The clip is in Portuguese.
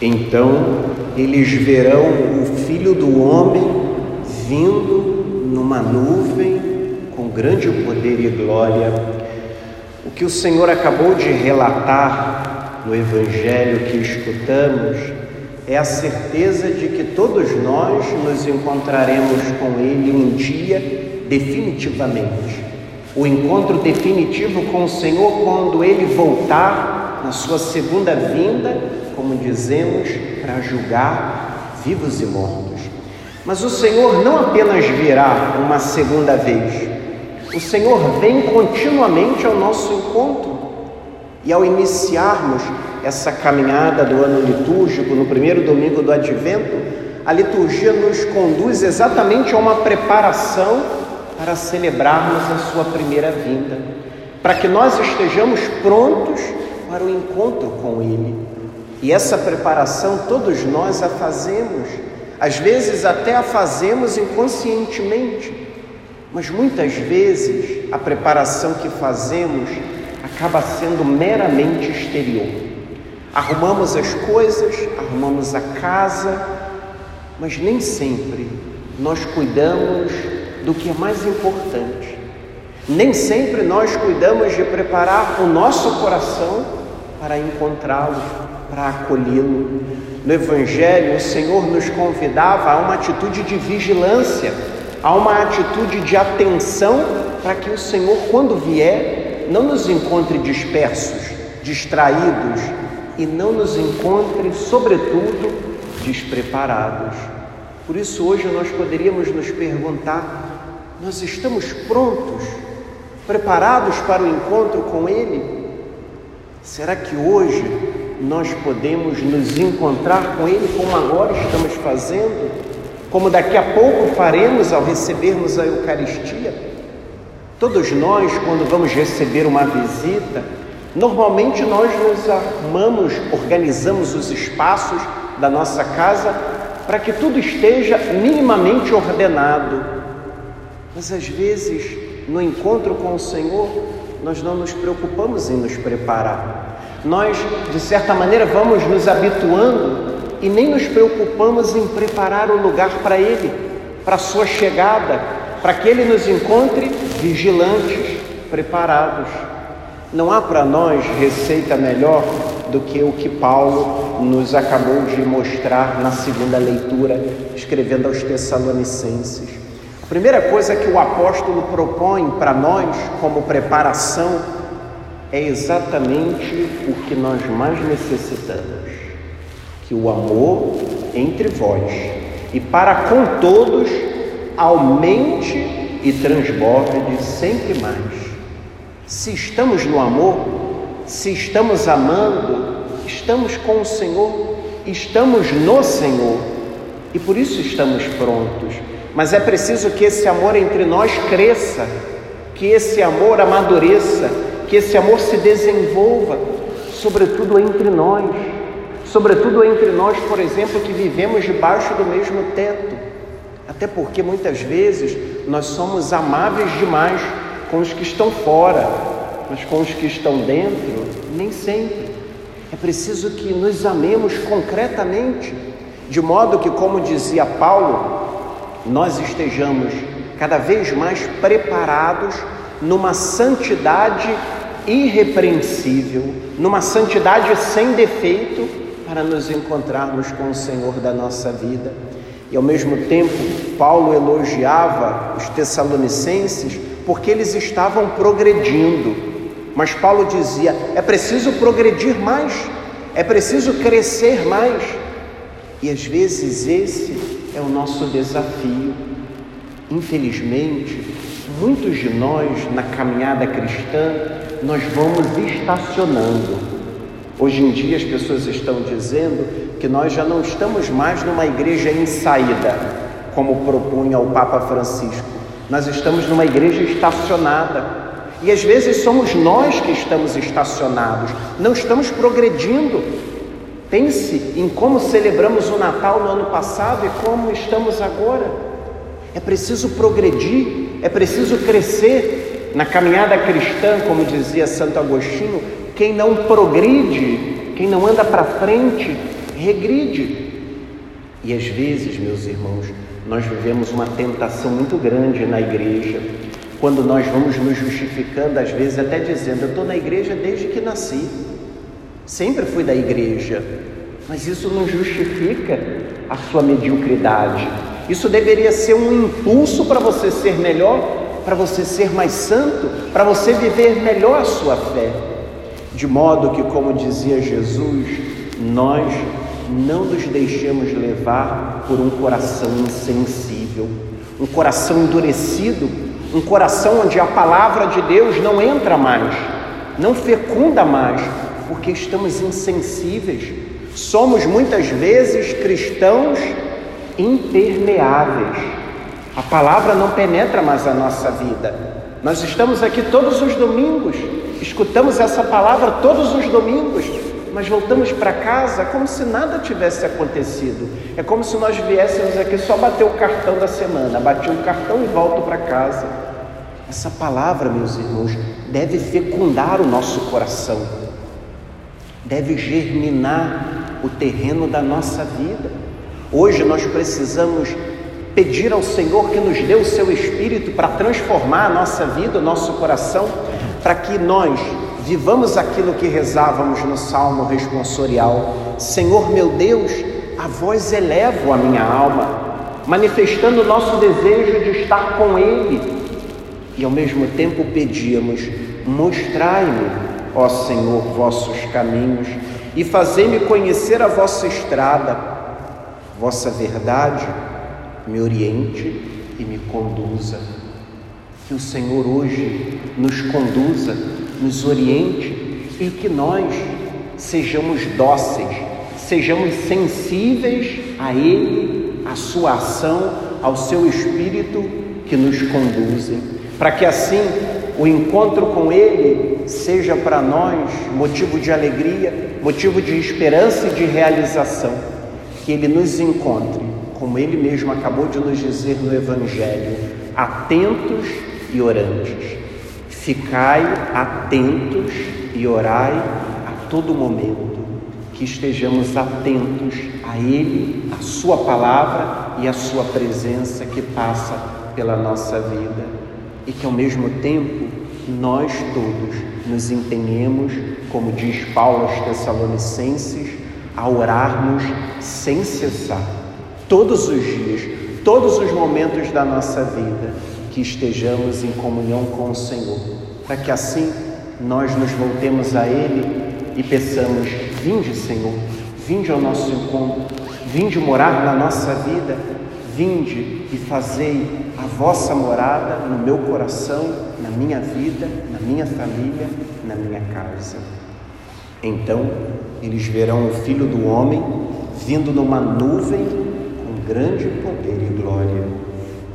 Então eles verão o Filho do Homem vindo numa nuvem com grande poder e glória. O que o Senhor acabou de relatar no Evangelho que escutamos é a certeza de que todos nós nos encontraremos com Ele um dia definitivamente. O encontro definitivo com o Senhor quando Ele voltar na sua segunda vinda, como dizemos, para julgar vivos e mortos. Mas o Senhor não apenas virá uma segunda vez, o Senhor vem continuamente ao nosso encontro. E ao iniciarmos essa caminhada do ano litúrgico, no primeiro domingo do advento, a liturgia nos conduz exatamente a uma preparação para celebrarmos a sua primeira vinda, para que nós estejamos prontos para o encontro com Ele. E essa preparação todos nós a fazemos, às vezes até a fazemos inconscientemente, mas muitas vezes a preparação que fazemos acaba sendo meramente exterior. Arrumamos as coisas, arrumamos a casa, mas nem sempre nós cuidamos do que é mais importante. Nem sempre nós cuidamos de preparar o nosso coração para encontrá-lo, para acolhê-lo. No Evangelho, o Senhor nos convidava a uma atitude de vigilância, a uma atitude de atenção para que o Senhor, quando vier, não nos encontre dispersos, distraídos e não nos encontre, sobretudo, despreparados. Por isso, hoje nós poderíamos nos perguntar: nós estamos prontos, preparados para o encontro com Ele? Será que hoje nós podemos nos encontrar com Ele como agora estamos fazendo? Como daqui a pouco faremos ao recebermos a Eucaristia? Todos nós, quando vamos receber uma visita, normalmente nós nos armamos, organizamos os espaços da nossa casa para que tudo esteja minimamente ordenado. Mas às vezes, no encontro com o Senhor, nós não nos preocupamos em nos preparar. Nós, de certa maneira, vamos nos habituando e nem nos preocupamos em preparar o lugar para Ele, para a sua chegada, para que Ele nos encontre vigilantes, preparados. Não há para nós receita melhor do que o que Paulo nos acabou de mostrar na segunda leitura, escrevendo aos Tessalonicenses. A primeira coisa que o apóstolo propõe para nós, como preparação, é exatamente o que nós mais necessitamos: que o amor entre vós e para com todos aumente e transborde sempre mais. Se estamos no amor, se estamos amando, estamos com o Senhor, estamos no Senhor e por isso estamos prontos. Mas é preciso que esse amor entre nós cresça, que esse amor amadureça, que esse amor se desenvolva, sobretudo entre nós, sobretudo entre nós, por exemplo, que vivemos debaixo do mesmo teto. Até porque muitas vezes nós somos amáveis demais com os que estão fora, mas com os que estão dentro, nem sempre. É preciso que nos amemos concretamente, de modo que, como dizia Paulo, nós estejamos cada vez mais preparados numa santidade irrepreensível, numa santidade sem defeito, para nos encontrarmos com o Senhor da nossa vida. E ao mesmo tempo, Paulo elogiava os Tessalonicenses porque eles estavam progredindo. Mas Paulo dizia: é preciso progredir mais, é preciso crescer mais. E às vezes esse é o nosso desafio. Infelizmente, muitos de nós na caminhada cristã, nós vamos estacionando. Hoje em dia as pessoas estão dizendo que nós já não estamos mais numa igreja em saída, como propunha o Papa Francisco. Nós estamos numa igreja estacionada. E às vezes somos nós que estamos estacionados, não estamos progredindo. Pense em como celebramos o Natal no ano passado e como estamos agora. É preciso progredir, é preciso crescer na caminhada cristã, como dizia Santo Agostinho. Quem não progride, quem não anda para frente, regride. E às vezes, meus irmãos, nós vivemos uma tentação muito grande na igreja, quando nós vamos nos justificando, às vezes até dizendo: Eu estou na igreja desde que nasci, sempre fui da igreja, mas isso não justifica a sua mediocridade. Isso deveria ser um impulso para você ser melhor, para você ser mais santo, para você viver melhor a sua fé. De modo que, como dizia Jesus, nós não nos deixemos levar por um coração insensível, um coração endurecido, um coração onde a palavra de Deus não entra mais, não fecunda mais, porque estamos insensíveis. Somos muitas vezes cristãos impermeáveis. A palavra não penetra mais a nossa vida. Nós estamos aqui todos os domingos, escutamos essa palavra todos os domingos, mas voltamos para casa como se nada tivesse acontecido. É como se nós viéssemos aqui só bater o cartão da semana, bati o cartão e volto para casa. Essa palavra, meus irmãos, deve fecundar o nosso coração, deve germinar o terreno da nossa vida. Hoje nós precisamos pedir ao Senhor que nos dê o seu espírito para transformar a nossa vida, o nosso coração, para que nós vivamos aquilo que rezávamos no salmo responsorial: Senhor meu Deus, a vós elevo a minha alma, manifestando o nosso desejo de estar com Ele. E ao mesmo tempo pedíamos: Mostrai-me, ó Senhor, vossos caminhos e fazei-me conhecer a vossa estrada, vossa verdade me oriente e me conduza. Que o Senhor hoje nos conduza nos oriente e que nós sejamos dóceis, sejamos sensíveis a Ele, à Sua ação, ao Seu Espírito que nos conduzem, para que assim o encontro com Ele seja para nós motivo de alegria, motivo de esperança e de realização. Que Ele nos encontre, como Ele mesmo acabou de nos dizer no Evangelho, atentos e orantes. Ficai atentos e orai a todo momento, que estejamos atentos a Ele, a Sua palavra e a Sua presença que passa pela nossa vida, e que ao mesmo tempo nós todos nos empenhemos, como diz Paulo aos Tessalonicenses, a orarmos sem cessar, todos os dias, todos os momentos da nossa vida que estejamos em comunhão com o Senhor, para que assim nós nos voltemos a Ele e peçamos: Vinde, Senhor, vinde ao nosso encontro, vinde morar na nossa vida, vinde e fazei a vossa morada no meu coração, na minha vida, na minha família, na minha casa. Então eles verão o Filho do Homem vindo numa nuvem com grande poder e glória